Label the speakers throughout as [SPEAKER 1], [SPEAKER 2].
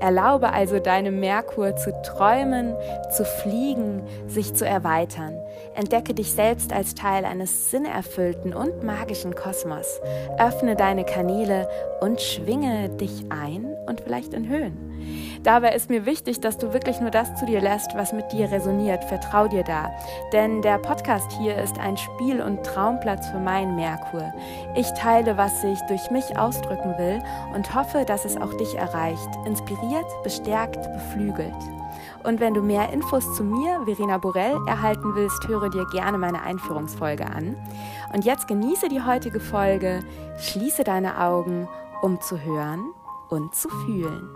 [SPEAKER 1] Erlaube also deinem Merkur zu träumen, zu fliegen, sich zu erweitern. Entdecke dich selbst als Teil eines sinnerfüllten und magischen Kosmos. Öffne deine Kanäle und schwinge dich ein und vielleicht in Höhen. Dabei ist mir wichtig, dass du wirklich nur das zu dir lässt, was mit dir resoniert. Vertrau dir da. Denn der Podcast hier ist ein Spiel- und Traumplatz für meinen Merkur. Ich teile, was ich durch mich ausdrücken will und hoffe, dass es auch dich erreicht. Inspiriert, bestärkt, beflügelt. Und wenn du mehr Infos zu mir, Verena Borell, erhalten willst, höre dir gerne meine Einführungsfolge an. Und jetzt genieße die heutige Folge, schließe deine Augen, um zu hören und zu fühlen.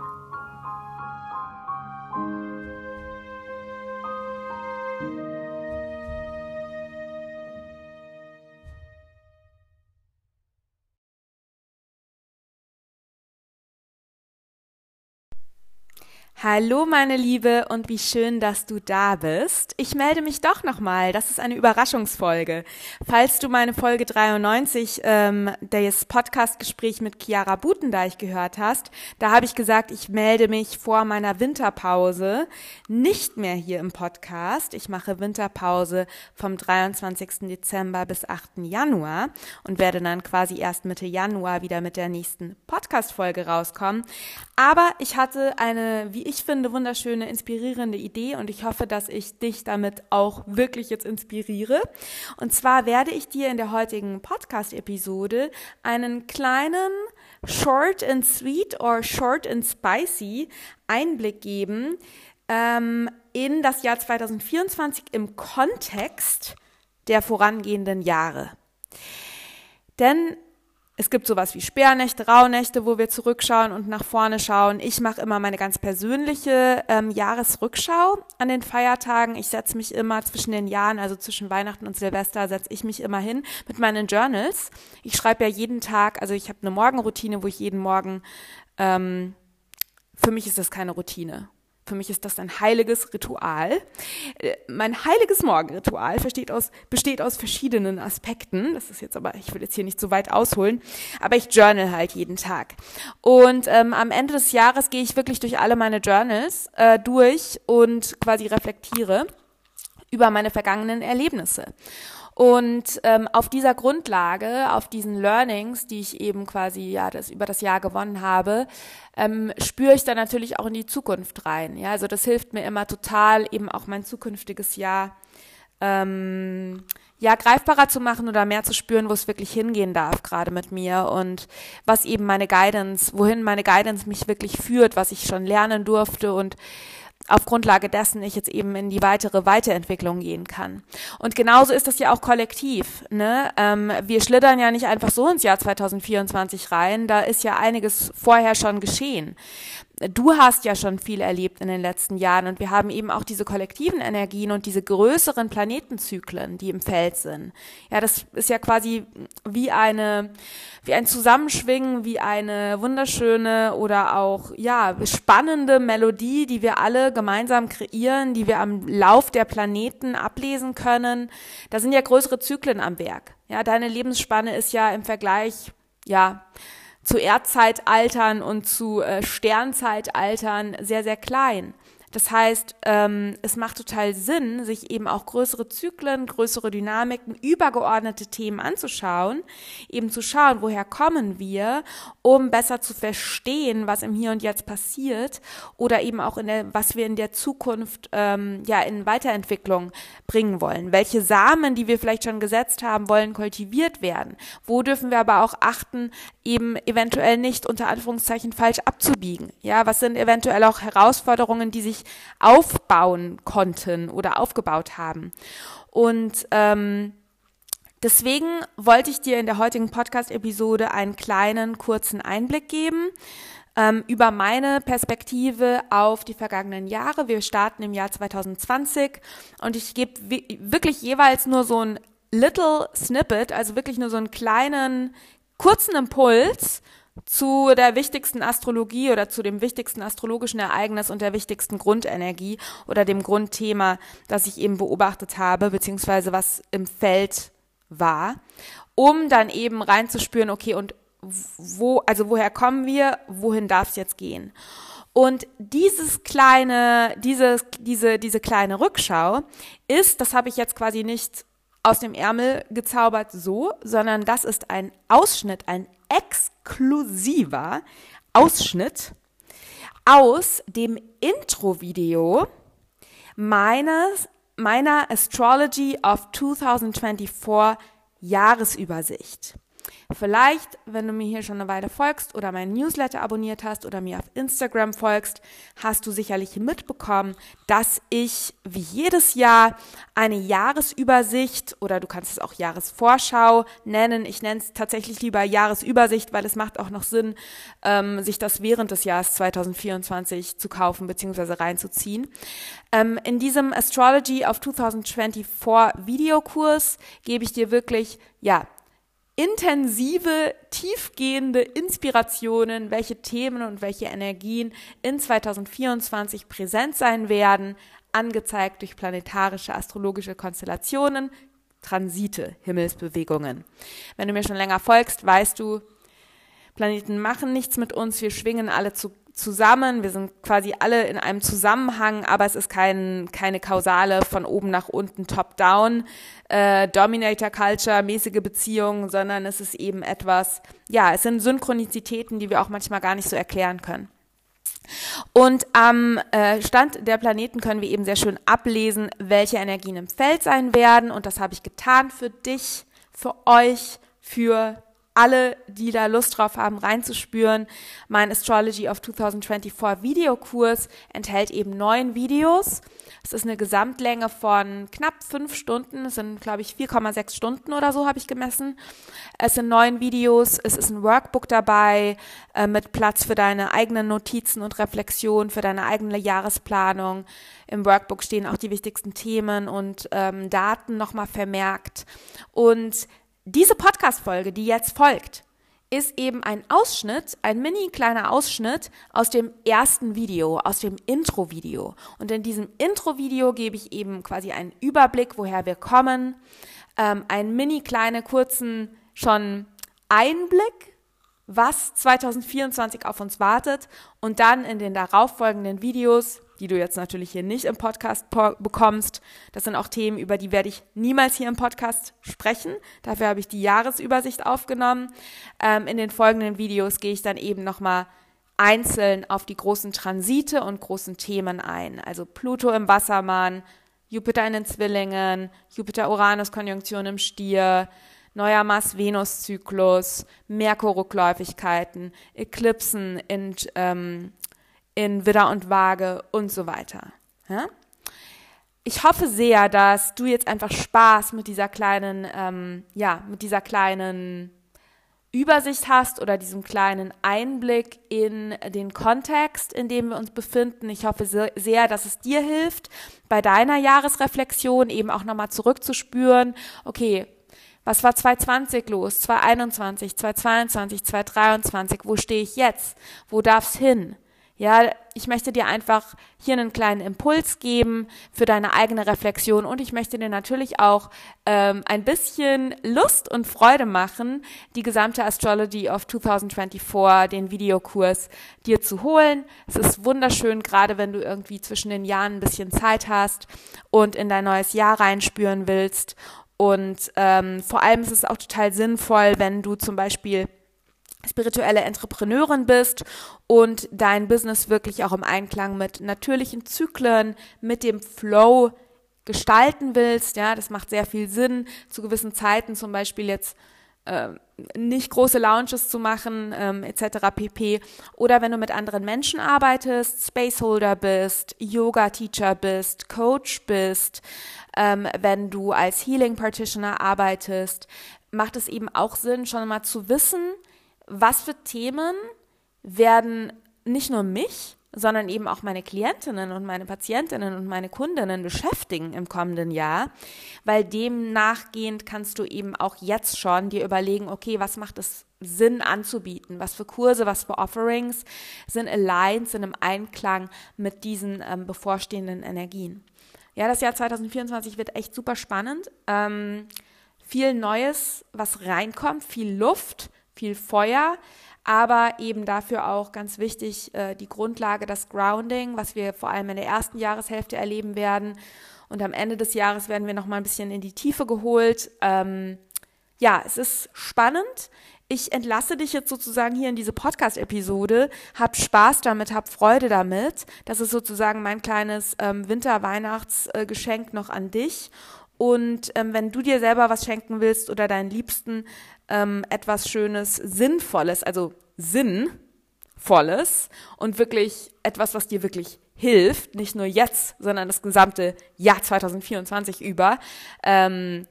[SPEAKER 1] Hallo meine Liebe und wie schön, dass du da bist. Ich melde mich doch nochmal, das ist eine Überraschungsfolge. Falls du meine Folge 93, ähm, das Podcastgespräch mit Chiara Butendeich gehört hast, da habe ich gesagt, ich melde mich vor meiner Winterpause nicht mehr hier im Podcast. Ich mache Winterpause vom 23. Dezember bis 8. Januar und werde dann quasi erst Mitte Januar wieder mit der nächsten Podcast-Folge rauskommen. Aber ich hatte eine, wie ich finde, wunderschöne, inspirierende Idee und ich hoffe, dass ich dich damit auch wirklich jetzt inspiriere. Und zwar werde ich dir in der heutigen Podcast-Episode einen kleinen Short and Sweet or Short and Spicy Einblick geben ähm, in das Jahr 2024 im Kontext der vorangehenden Jahre. Denn es gibt sowas wie Sperrnächte, Rauhnächte, wo wir zurückschauen und nach vorne schauen. Ich mache immer meine ganz persönliche ähm, Jahresrückschau an den Feiertagen. Ich setze mich immer zwischen den Jahren, also zwischen Weihnachten und Silvester, setze ich mich immer hin mit meinen Journals. Ich schreibe ja jeden Tag, also ich habe eine Morgenroutine, wo ich jeden Morgen, ähm, für mich ist das keine Routine. Für mich ist das ein heiliges Ritual. Äh, mein heiliges Morgenritual aus, besteht aus verschiedenen Aspekten. Das ist jetzt aber, ich will jetzt hier nicht so weit ausholen, aber ich journal halt jeden Tag. Und ähm, am Ende des Jahres gehe ich wirklich durch alle meine Journals äh, durch und quasi reflektiere über meine vergangenen Erlebnisse. Und ähm, auf dieser Grundlage, auf diesen Learnings, die ich eben quasi ja das über das Jahr gewonnen habe, ähm, spüre ich dann natürlich auch in die Zukunft rein. Ja, also das hilft mir immer total, eben auch mein zukünftiges Jahr ähm, ja greifbarer zu machen oder mehr zu spüren, wo es wirklich hingehen darf gerade mit mir und was eben meine Guidance, wohin meine Guidance mich wirklich führt, was ich schon lernen durfte und auf Grundlage dessen ich jetzt eben in die weitere Weiterentwicklung gehen kann. Und genauso ist das ja auch kollektiv. Ne? Ähm, wir schlittern ja nicht einfach so ins Jahr 2024 rein, da ist ja einiges vorher schon geschehen du hast ja schon viel erlebt in den letzten Jahren und wir haben eben auch diese kollektiven Energien und diese größeren Planetenzyklen, die im Feld sind. Ja, das ist ja quasi wie eine, wie ein Zusammenschwingen, wie eine wunderschöne oder auch, ja, spannende Melodie, die wir alle gemeinsam kreieren, die wir am Lauf der Planeten ablesen können. Da sind ja größere Zyklen am Werk. Ja, deine Lebensspanne ist ja im Vergleich, ja, zu Erdzeitaltern und zu äh, Sternzeitaltern sehr, sehr klein. Das heißt, ähm, es macht total Sinn, sich eben auch größere Zyklen, größere Dynamiken, übergeordnete Themen anzuschauen, eben zu schauen, woher kommen wir, um besser zu verstehen, was im Hier und Jetzt passiert oder eben auch in der, was wir in der Zukunft ähm, ja in Weiterentwicklung bringen wollen. Welche Samen, die wir vielleicht schon gesetzt haben, wollen kultiviert werden. Wo dürfen wir aber auch achten, eben eventuell nicht unter Anführungszeichen falsch abzubiegen. Ja, was sind eventuell auch Herausforderungen, die sich aufbauen konnten oder aufgebaut haben. Und ähm, deswegen wollte ich dir in der heutigen Podcast-Episode einen kleinen, kurzen Einblick geben ähm, über meine Perspektive auf die vergangenen Jahre. Wir starten im Jahr 2020 und ich gebe wirklich jeweils nur so ein Little Snippet, also wirklich nur so einen kleinen, kurzen Impuls zu der wichtigsten Astrologie oder zu dem wichtigsten astrologischen Ereignis und der wichtigsten Grundenergie oder dem Grundthema, das ich eben beobachtet habe, beziehungsweise was im Feld war, um dann eben reinzuspüren, okay, und wo, also woher kommen wir, wohin darf es jetzt gehen? Und dieses kleine, dieses, diese, diese kleine Rückschau ist, das habe ich jetzt quasi nicht aus dem Ärmel gezaubert so, sondern das ist ein Ausschnitt, ein exklusiver Ausschnitt aus dem Intro-Video meines, meiner Astrology of 2024 Jahresübersicht. Vielleicht, wenn du mir hier schon eine Weile folgst oder meinen Newsletter abonniert hast oder mir auf Instagram folgst, hast du sicherlich mitbekommen, dass ich wie jedes Jahr eine Jahresübersicht oder du kannst es auch Jahresvorschau nennen. Ich nenne es tatsächlich lieber Jahresübersicht, weil es macht auch noch Sinn, ähm, sich das während des Jahres 2024 zu kaufen bzw. reinzuziehen. Ähm, in diesem Astrology of 2024 Videokurs gebe ich dir wirklich, ja, intensive, tiefgehende Inspirationen, welche Themen und welche Energien in 2024 präsent sein werden, angezeigt durch planetarische astrologische Konstellationen, Transite, Himmelsbewegungen. Wenn du mir schon länger folgst, weißt du, Planeten machen nichts mit uns, wir schwingen alle zu zusammen, wir sind quasi alle in einem Zusammenhang, aber es ist kein, keine kausale von oben nach unten, top-down, äh, Dominator-Culture, mäßige Beziehungen, sondern es ist eben etwas, ja, es sind Synchronizitäten, die wir auch manchmal gar nicht so erklären können. Und am äh, Stand der Planeten können wir eben sehr schön ablesen, welche Energien im Feld sein werden. Und das habe ich getan für dich, für euch, für alle, die da Lust drauf haben, reinzuspüren. Mein Astrology of 2024 Videokurs enthält eben neun Videos. Es ist eine Gesamtlänge von knapp fünf Stunden. Es sind, glaube ich, 4,6 Stunden oder so habe ich gemessen. Es sind neun Videos. Es ist ein Workbook dabei äh, mit Platz für deine eigenen Notizen und Reflexionen, für deine eigene Jahresplanung. Im Workbook stehen auch die wichtigsten Themen und ähm, Daten nochmal vermerkt. Und diese Podcast-Folge, die jetzt folgt, ist eben ein Ausschnitt, ein mini kleiner Ausschnitt aus dem ersten Video, aus dem Intro-Video. Und in diesem Intro-Video gebe ich eben quasi einen Überblick, woher wir kommen, ähm, einen mini kleinen kurzen schon Einblick, was 2024 auf uns wartet und dann in den darauffolgenden Videos die du jetzt natürlich hier nicht im Podcast bekommst. Das sind auch Themen, über die werde ich niemals hier im Podcast sprechen. Dafür habe ich die Jahresübersicht aufgenommen. Ähm, in den folgenden Videos gehe ich dann eben nochmal einzeln auf die großen Transite und großen Themen ein. Also Pluto im Wassermann, Jupiter in den Zwillingen, Jupiter-Uranus-Konjunktion im Stier, neuer Mars-Venus-Zyklus, Merkur-Rückläufigkeiten, Eklipsen in ähm, in Widder und Waage und so weiter. Ja? Ich hoffe sehr, dass du jetzt einfach Spaß mit dieser kleinen, ähm, ja, mit dieser kleinen Übersicht hast oder diesem kleinen Einblick in den Kontext, in dem wir uns befinden. Ich hoffe sehr, dass es dir hilft, bei deiner Jahresreflexion eben auch nochmal zurückzuspüren, okay, was war 2020 los, 2021, 2022, 2023, wo stehe ich jetzt, wo darf es hin? Ja, ich möchte dir einfach hier einen kleinen Impuls geben für deine eigene Reflexion und ich möchte dir natürlich auch ähm, ein bisschen Lust und Freude machen, die gesamte Astrology of 2024, den Videokurs, dir zu holen. Es ist wunderschön, gerade wenn du irgendwie zwischen den Jahren ein bisschen Zeit hast und in dein neues Jahr reinspüren willst. Und ähm, vor allem ist es auch total sinnvoll, wenn du zum Beispiel spirituelle Entrepreneurin bist und dein Business wirklich auch im Einklang mit natürlichen Zyklen, mit dem Flow gestalten willst. Ja, das macht sehr viel Sinn, zu gewissen Zeiten zum Beispiel jetzt äh, nicht große Lounges zu machen, ähm, etc. pp. Oder wenn du mit anderen Menschen arbeitest, Spaceholder bist, Yoga-Teacher bist, Coach bist, ähm, wenn du als Healing Partitioner arbeitest, macht es eben auch Sinn, schon mal zu wissen, was für Themen werden nicht nur mich, sondern eben auch meine Klientinnen und meine Patientinnen und meine Kundinnen beschäftigen im kommenden Jahr, weil dem nachgehend kannst du eben auch jetzt schon dir überlegen, okay, was macht es Sinn anzubieten, was für Kurse, was für Offerings sind aligned, sind im Einklang mit diesen ähm, bevorstehenden Energien. Ja, das Jahr 2024 wird echt super spannend. Ähm, viel Neues, was reinkommt, viel Luft, viel Feuer, aber eben dafür auch ganz wichtig äh, die Grundlage, das Grounding, was wir vor allem in der ersten Jahreshälfte erleben werden. Und am Ende des Jahres werden wir noch mal ein bisschen in die Tiefe geholt. Ähm, ja, es ist spannend. Ich entlasse dich jetzt sozusagen hier in diese Podcast-Episode. Hab Spaß damit, hab Freude damit. Das ist sozusagen mein kleines ähm, Winter-Weihnachtsgeschenk noch an dich. Und ähm, wenn du dir selber was schenken willst oder deinen Liebsten ähm, etwas Schönes, Sinnvolles, also Sinnvolles und wirklich etwas, was dir wirklich hilft, nicht nur jetzt, sondern das gesamte Jahr 2024 über, ähm,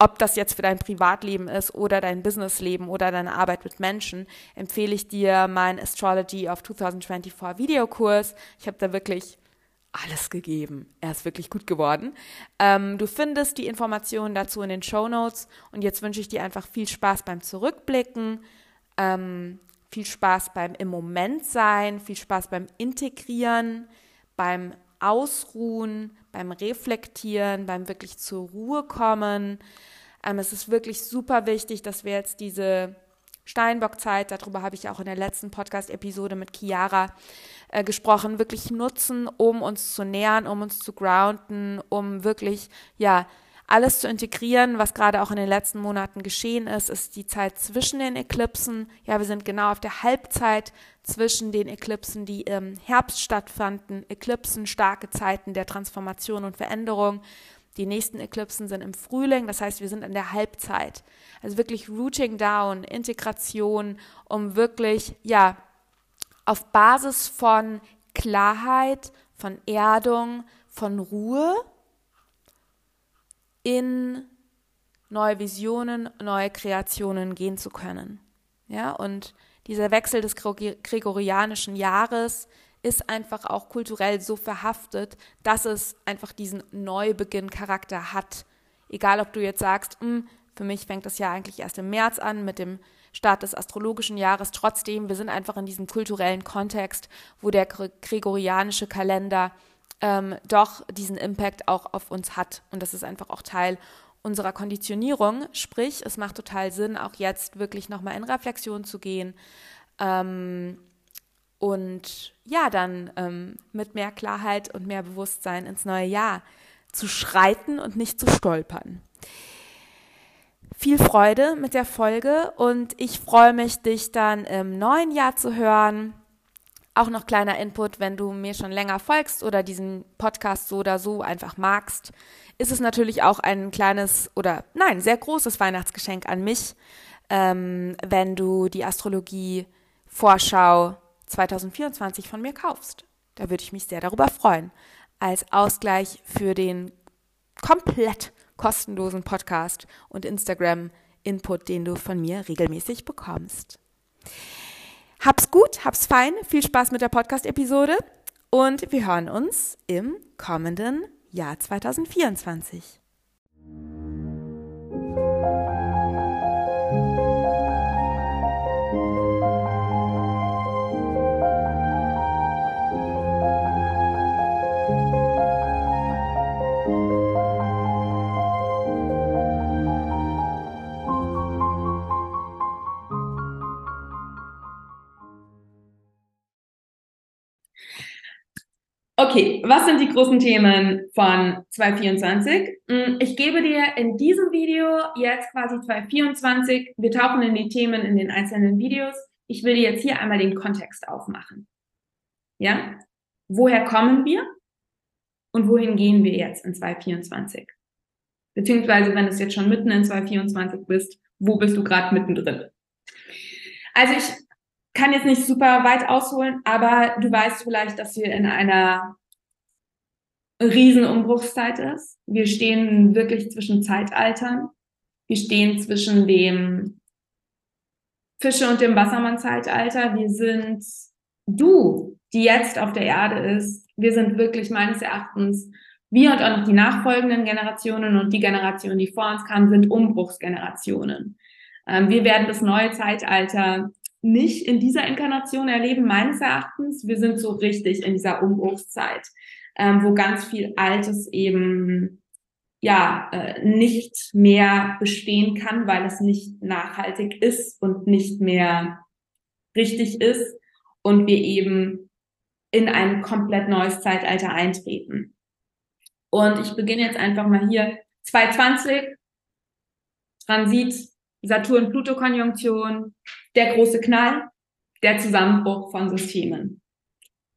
[SPEAKER 1] ob das jetzt für dein Privatleben ist oder dein Businessleben oder deine Arbeit mit Menschen, empfehle ich dir meinen Astrology of 2024 Videokurs. Ich habe da wirklich alles gegeben. Er ist wirklich gut geworden. Ähm, du findest die Informationen dazu in den Show Notes und jetzt wünsche ich dir einfach viel Spaß beim Zurückblicken, ähm, viel Spaß beim im Moment sein, viel Spaß beim Integrieren, beim Ausruhen, beim Reflektieren, beim wirklich zur Ruhe kommen. Ähm, es ist wirklich super wichtig, dass wir jetzt diese Steinbock-Zeit, darüber habe ich auch in der letzten Podcast-Episode mit Chiara äh, gesprochen, wirklich nutzen, um uns zu nähern, um uns zu grounden, um wirklich, ja, alles zu integrieren, was gerade auch in den letzten Monaten geschehen ist, ist die Zeit zwischen den Eklipsen. Ja, wir sind genau auf der Halbzeit zwischen den Eklipsen, die im Herbst stattfanden. Eklipsen, starke Zeiten der Transformation und Veränderung. Die nächsten Eklipsen sind im Frühling, das heißt, wir sind in der Halbzeit. Also wirklich Rooting Down, Integration, um wirklich, ja, auf Basis von Klarheit, von Erdung, von Ruhe in neue Visionen, neue Kreationen gehen zu können. Ja, und dieser Wechsel des gregorianischen Jahres ist einfach auch kulturell so verhaftet, dass es einfach diesen Neubeginn-Charakter hat. Egal, ob du jetzt sagst, hm, für mich fängt das Jahr eigentlich erst im März an mit dem Start des astrologischen Jahres. Trotzdem, wir sind einfach in diesem kulturellen Kontext, wo der gregorianische Kalender ähm, doch diesen Impact auch auf uns hat. Und das ist einfach auch Teil unserer Konditionierung. Sprich, es macht total Sinn, auch jetzt wirklich nochmal in Reflexion zu gehen. Ähm, und ja, dann ähm, mit mehr Klarheit und mehr Bewusstsein ins neue Jahr zu schreiten und nicht zu stolpern. Viel Freude mit der Folge und ich freue mich, dich dann im neuen Jahr zu hören. Auch noch kleiner Input, wenn du mir schon länger folgst oder diesen Podcast so oder so einfach magst, ist es natürlich auch ein kleines oder nein, sehr großes Weihnachtsgeschenk an mich, ähm, wenn du die Astrologie Vorschau 2024 von mir kaufst. Da würde ich mich sehr darüber freuen. Als Ausgleich für den komplett kostenlosen Podcast und Instagram-Input, den du von mir regelmäßig bekommst. Hab's gut, hab's fein, viel Spaß mit der Podcast-Episode und wir hören uns im kommenden Jahr 2024. Okay, was sind die großen Themen von 2024? Hm, ich gebe dir in diesem Video jetzt quasi 2024, wir tauchen in die Themen in den einzelnen Videos. Ich will dir jetzt hier einmal den Kontext aufmachen. Ja? Woher kommen wir? Und wohin gehen wir jetzt in 2024? Beziehungsweise, wenn du jetzt schon mitten in 2024 bist, wo bist du gerade mittendrin? Also ich kann jetzt nicht super weit ausholen, aber du weißt vielleicht, dass wir in einer Riesenumbruchszeit ist. Wir stehen wirklich zwischen Zeitaltern. Wir stehen zwischen dem Fische- und dem Wassermann-Zeitalter. Wir sind du, die jetzt auf der Erde ist. Wir sind wirklich meines Erachtens, wir und auch noch die nachfolgenden Generationen und die Generationen, die vor uns kamen, sind Umbruchsgenerationen. Ähm, wir werden das neue Zeitalter nicht in dieser Inkarnation erleben, meines Erachtens. Wir sind so richtig in dieser Umbruchszeit, ähm, wo ganz viel Altes eben ja äh, nicht mehr bestehen kann, weil es nicht nachhaltig ist und nicht mehr richtig ist und wir eben in ein komplett neues Zeitalter eintreten. Und ich beginne jetzt einfach mal hier 220 Transit Saturn-Pluto-Konjunktion, der große Knall, der Zusammenbruch von Systemen.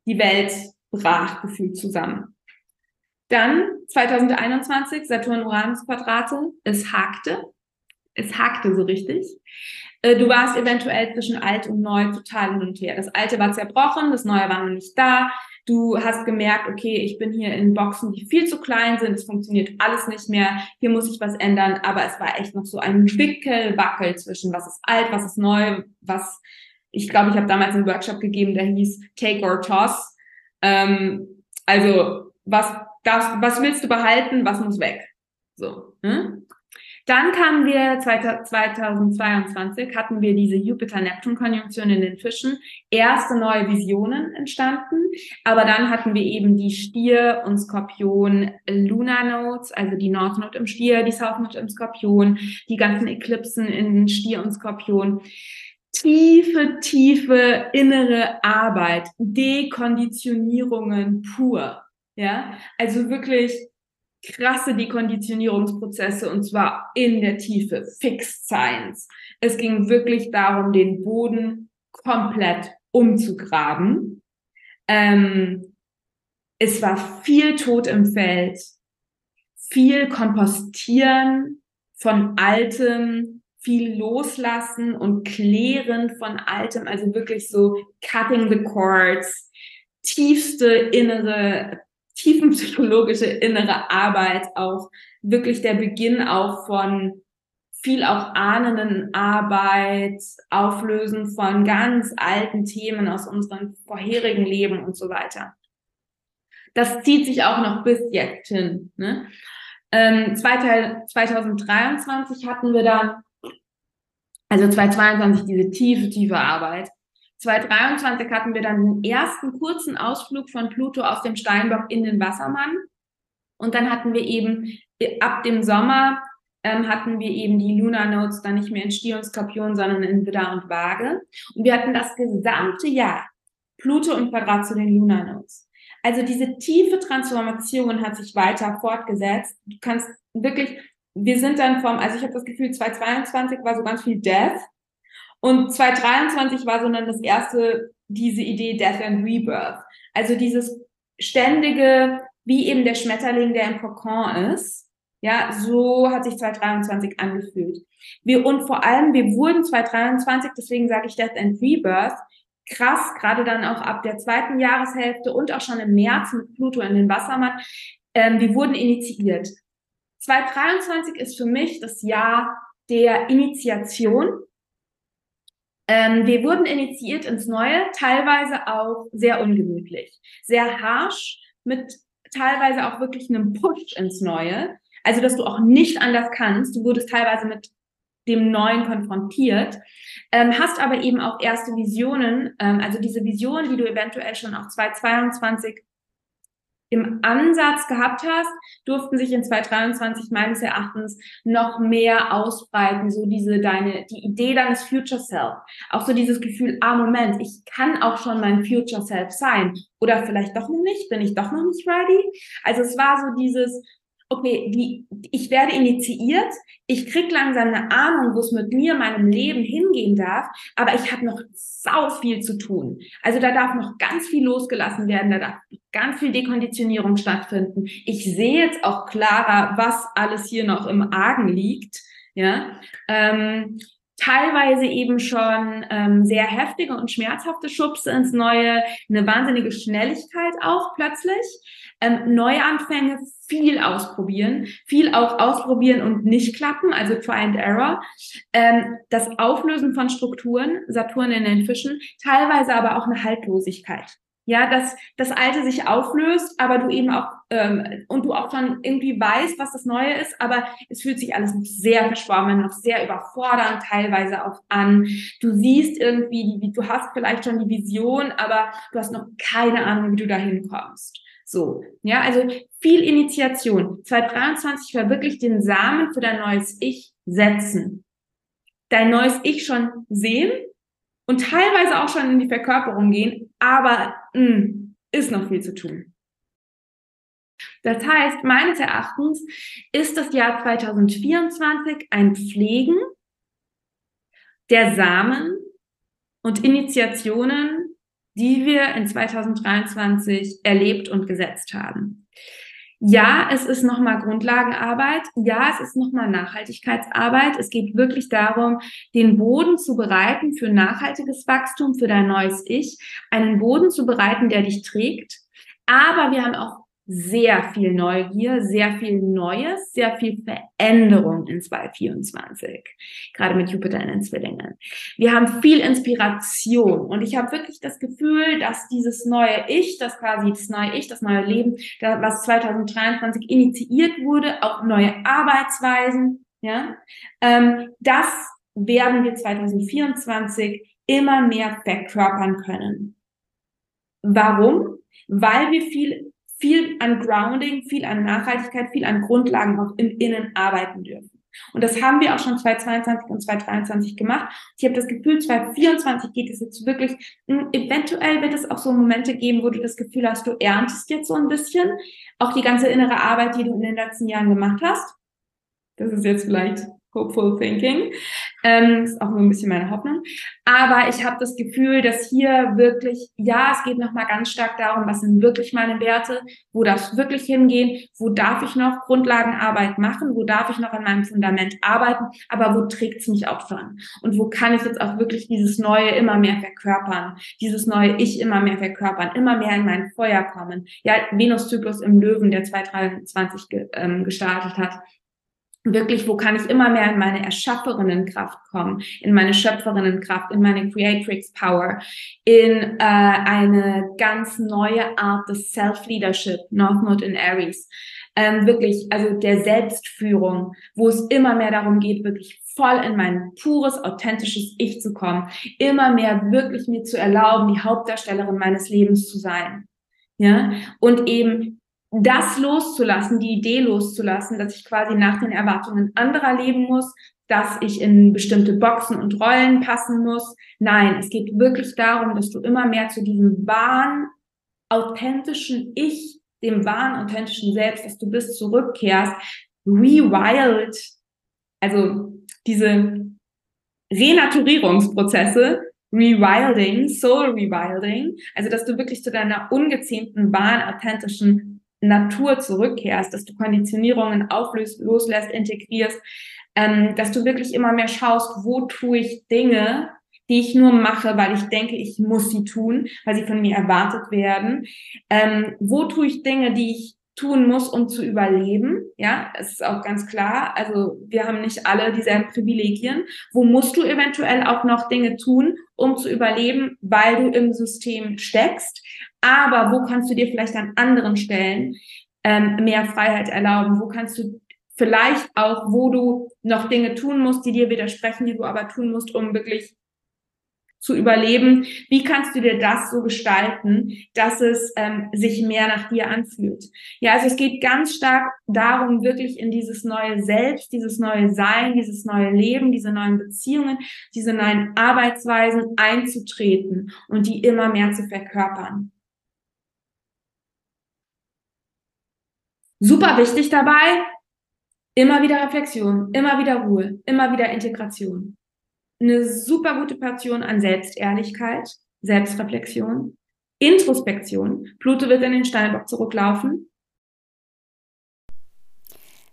[SPEAKER 1] Die Welt brach gefühlt zusammen. Dann 2021 Saturn-Uranus-Quadrate, es hakte. Es hakte so richtig. Äh, du warst eventuell zwischen alt und neu total hin und her. Das alte war zerbrochen, das neue war noch nicht da. Du hast gemerkt, okay, ich bin hier in Boxen, die viel zu klein sind, es funktioniert alles nicht mehr, hier muss ich was ändern, aber es war echt noch so ein Wickelwackel zwischen was ist alt, was ist neu, was, ich glaube, ich habe damals einen Workshop gegeben, der hieß Take or Toss. Ähm, also, was, das, was willst du behalten, was muss weg? So. Hm? Dann kamen wir 2022, hatten wir diese Jupiter-Neptun-Konjunktion in den Fischen. Erste neue Visionen entstanden, aber dann hatten wir eben die Stier- und Skorpion-Lunar-Nodes, also die North-Node im Stier, die South-Node im Skorpion, die ganzen Eklipsen in Stier und Skorpion tiefe, tiefe innere Arbeit, Dekonditionierungen pur. Ja, also wirklich krasse Dekonditionierungsprozesse und zwar in der Tiefe, Fixed Science. Es ging wirklich darum, den Boden komplett umzugraben. Ähm, es war viel Tod im Feld, viel Kompostieren von Altem, viel Loslassen und Klären von Altem, also wirklich so Cutting the Cords, tiefste innere tiefenpsychologische innere Arbeit auch wirklich der Beginn auch von viel auch ahnenden Arbeit, Auflösen von ganz alten Themen aus unserem vorherigen Leben und so weiter. Das zieht sich auch noch bis jetzt hin. Ne? Ähm, 2023 hatten wir dann, also 2022 diese tiefe, tiefe Arbeit. 2023 hatten wir dann den ersten kurzen Ausflug von Pluto aus dem Steinbock in den Wassermann. Und dann hatten wir eben äh, ab dem Sommer ähm, hatten wir eben die Lunar Notes dann nicht mehr in Stier und Skorpion, sondern in Widder und Waage. Und wir hatten das gesamte Jahr Pluto im Quadrat zu den Lunar Notes. Also diese tiefe Transformation hat sich weiter fortgesetzt. Du kannst wirklich, wir sind dann vom, also ich habe das Gefühl, 2022 war so ganz viel Death und 2023 war so dann das erste, diese Idee Death and Rebirth. Also dieses ständige, wie eben der Schmetterling, der im Kokon ist. Ja, so hat sich 2023 angefühlt. Wir, und vor allem, wir wurden 2023, deswegen sage ich Death and Rebirth, krass, gerade dann auch ab der zweiten Jahreshälfte und auch schon im März mit Pluto in den Wassermann, ähm, wir wurden initiiert. 2023 ist für mich das Jahr der Initiation ähm, wir wurden initiiert ins Neue, teilweise auch sehr ungemütlich, sehr harsh, mit teilweise auch wirklich einem Push ins Neue. Also, dass du auch nicht anders kannst. Du wurdest teilweise mit dem Neuen konfrontiert, ähm, hast aber eben auch erste Visionen, ähm, also diese Visionen, die du eventuell schon auch 2022 im Ansatz gehabt hast, durften sich in 2023 meines Erachtens noch mehr ausbreiten, so diese deine, die Idee deines Future Self. Auch so dieses Gefühl, ah, Moment, ich kann auch schon mein Future Self sein. Oder vielleicht doch noch nicht, bin ich doch noch nicht ready? Also es war so dieses, okay, die, ich werde initiiert, ich krieg langsam eine Ahnung, wo es mit mir, meinem Leben hingehen darf, aber ich habe noch sau viel zu tun. Also da darf noch ganz viel losgelassen werden, da darf ganz viel Dekonditionierung stattfinden. Ich sehe jetzt auch klarer, was alles hier noch im Argen liegt. Ja, ähm, teilweise eben schon ähm, sehr heftige und schmerzhafte Schubse ins Neue, eine wahnsinnige Schnelligkeit auch plötzlich ähm, Neuanfänge, viel ausprobieren, viel auch ausprobieren und nicht klappen, also Try and Error, ähm, das Auflösen von Strukturen, Saturn in den Fischen, teilweise aber auch eine Haltlosigkeit. Ja, dass das Alte sich auflöst, aber du eben auch ähm, und du auch schon irgendwie weißt, was das Neue ist, aber es fühlt sich alles noch sehr verschwommen, noch sehr überfordernd teilweise auch an. Du siehst irgendwie, du hast vielleicht schon die Vision, aber du hast noch keine Ahnung, wie du da hinkommst. So, ja, also viel Initiation. 2023 war wirklich den Samen für dein neues Ich setzen. Dein neues Ich schon sehen und teilweise auch schon in die Verkörperung gehen, aber mh, hm, ist noch viel zu tun. Das heißt, meines Erachtens ist das Jahr 2024 ein Pflegen der Samen und Initiationen die wir in 2023 erlebt und gesetzt haben. Ja, es ist nochmal Grundlagenarbeit. Ja, es ist nochmal Nachhaltigkeitsarbeit. Es geht wirklich darum, den Boden zu bereiten für nachhaltiges Wachstum, für dein neues Ich, einen Boden zu bereiten, der dich trägt. Aber wir haben auch sehr viel Neugier, sehr viel Neues, sehr viel Veränderung in 2024, gerade mit Jupiter in den Zwillingen. Wir haben viel Inspiration und ich habe wirklich das Gefühl, dass dieses neue Ich, das quasi das neue Ich, das neue Leben, was 2023 initiiert wurde, auch neue Arbeitsweisen, ja, ähm, das werden wir 2024 immer mehr verkörpern können. Warum? Weil wir viel viel an Grounding, viel an Nachhaltigkeit, viel an Grundlagen auch im Innen arbeiten dürfen. Und das haben wir auch schon 2022 und 2023 gemacht. Ich habe das Gefühl, 2024 geht es jetzt wirklich, hm, eventuell wird es auch so Momente geben, wo du das Gefühl hast, du erntest jetzt so ein bisschen auch die ganze innere Arbeit, die du in den letzten Jahren gemacht hast. Das ist jetzt vielleicht hopeful thinking. Ähm, ist auch nur ein bisschen meine Hoffnung. Aber ich habe das Gefühl, dass hier wirklich, ja, es geht nochmal ganz stark darum, was sind wirklich meine Werte, wo darf es wirklich hingehen, wo darf ich noch Grundlagenarbeit machen, wo darf ich noch an meinem Fundament arbeiten, aber wo trägt es mich auch schon? Und wo kann ich jetzt auch wirklich dieses Neue immer mehr verkörpern, dieses neue Ich immer mehr verkörpern, immer mehr in mein Feuer kommen. Ja, Venus-Zyklus im Löwen, der 2023 ge, ähm, gestartet hat, wirklich, wo kann ich immer mehr in meine Erschafferinnenkraft kommen, in meine Schöpferinnenkraft, in meine Creatrix Power, in äh, eine ganz neue Art des Self-Leadership, North Node in Aries. Ähm, wirklich, also der Selbstführung, wo es immer mehr darum geht, wirklich voll in mein pures, authentisches Ich zu kommen, immer mehr wirklich mir zu erlauben, die Hauptdarstellerin meines Lebens zu sein. Ja, und eben das loszulassen, die Idee loszulassen, dass ich quasi nach den Erwartungen anderer leben muss, dass ich in bestimmte Boxen und Rollen passen muss. Nein, es geht wirklich darum, dass du immer mehr zu diesem wahren, authentischen Ich, dem wahren, authentischen Selbst, dass du bist, zurückkehrst, rewild, also diese Renaturierungsprozesse, Rewilding, Soul Rewilding, also dass du wirklich zu deiner ungezähmten, wahren, authentischen Natur zurückkehrst, dass du Konditionierungen auflöst, loslässt, integrierst, ähm, dass du wirklich immer mehr schaust, wo tue ich Dinge, die ich nur mache, weil ich denke, ich muss sie tun, weil sie von mir erwartet werden. Ähm, wo tue ich Dinge, die ich tun muss, um zu überleben. Ja, es ist auch ganz klar. Also wir haben nicht alle dieselben Privilegien. Wo musst du eventuell auch noch Dinge tun, um zu überleben, weil du im System steckst? Aber wo kannst du dir vielleicht an anderen Stellen ähm, mehr Freiheit erlauben? Wo kannst du vielleicht auch, wo du noch Dinge tun musst, die dir widersprechen, die du aber tun musst, um wirklich zu überleben. Wie kannst du dir das so gestalten, dass es ähm, sich mehr nach dir anfühlt? Ja, also es geht ganz stark darum, wirklich in dieses neue Selbst, dieses neue Sein, dieses neue Leben, diese neuen Beziehungen, diese neuen Arbeitsweisen einzutreten und die immer mehr zu verkörpern. Super wichtig dabei, immer wieder Reflexion, immer wieder Ruhe, immer wieder Integration eine super gute Portion an Selbstehrlichkeit, Selbstreflexion, Introspektion. Pluto wird in den Steinbock zurücklaufen.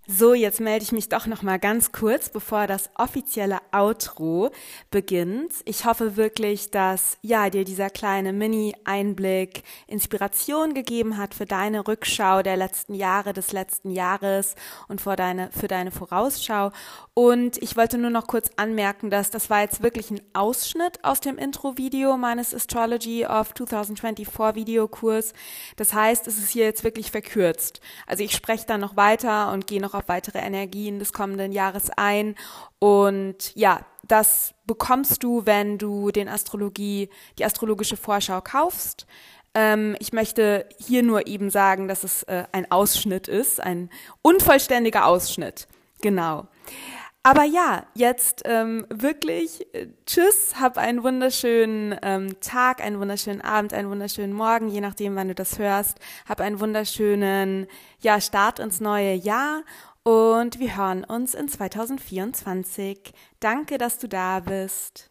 [SPEAKER 1] So, jetzt melde ich mich doch noch mal ganz kurz, bevor das offizielle Outro beginnt. Ich hoffe wirklich, dass ja dir dieser kleine Mini-Einblick Inspiration gegeben hat für deine Rückschau der letzten Jahre, des letzten Jahres und für deine für deine Vorausschau. Und ich wollte nur noch kurz anmerken, dass das war jetzt wirklich ein Ausschnitt aus dem Intro-Video meines Astrology of 2024 Videokurs. Das heißt, es ist hier jetzt wirklich verkürzt. Also ich spreche dann noch weiter und gehe noch auf weitere Energien des kommenden Jahres ein. Und ja, das bekommst du, wenn du den Astrologie, die astrologische Vorschau kaufst. Ähm, ich möchte hier nur eben sagen, dass es äh, ein Ausschnitt ist, ein unvollständiger Ausschnitt. Genau. Aber ja, jetzt ähm, wirklich äh, tschüss, hab einen wunderschönen ähm, Tag, einen wunderschönen Abend, einen wunderschönen Morgen, je nachdem, wann du das hörst. Hab einen wunderschönen ja, Start ins neue Jahr und wir hören uns in 2024. Danke, dass du da bist.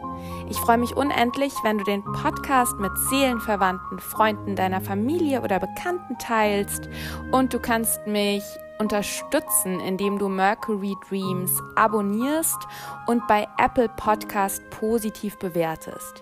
[SPEAKER 1] Ich freue mich unendlich, wenn du den Podcast mit Seelenverwandten, Freunden deiner Familie oder Bekannten teilst und du kannst mich unterstützen, indem du Mercury Dreams abonnierst und bei Apple Podcast positiv bewertest.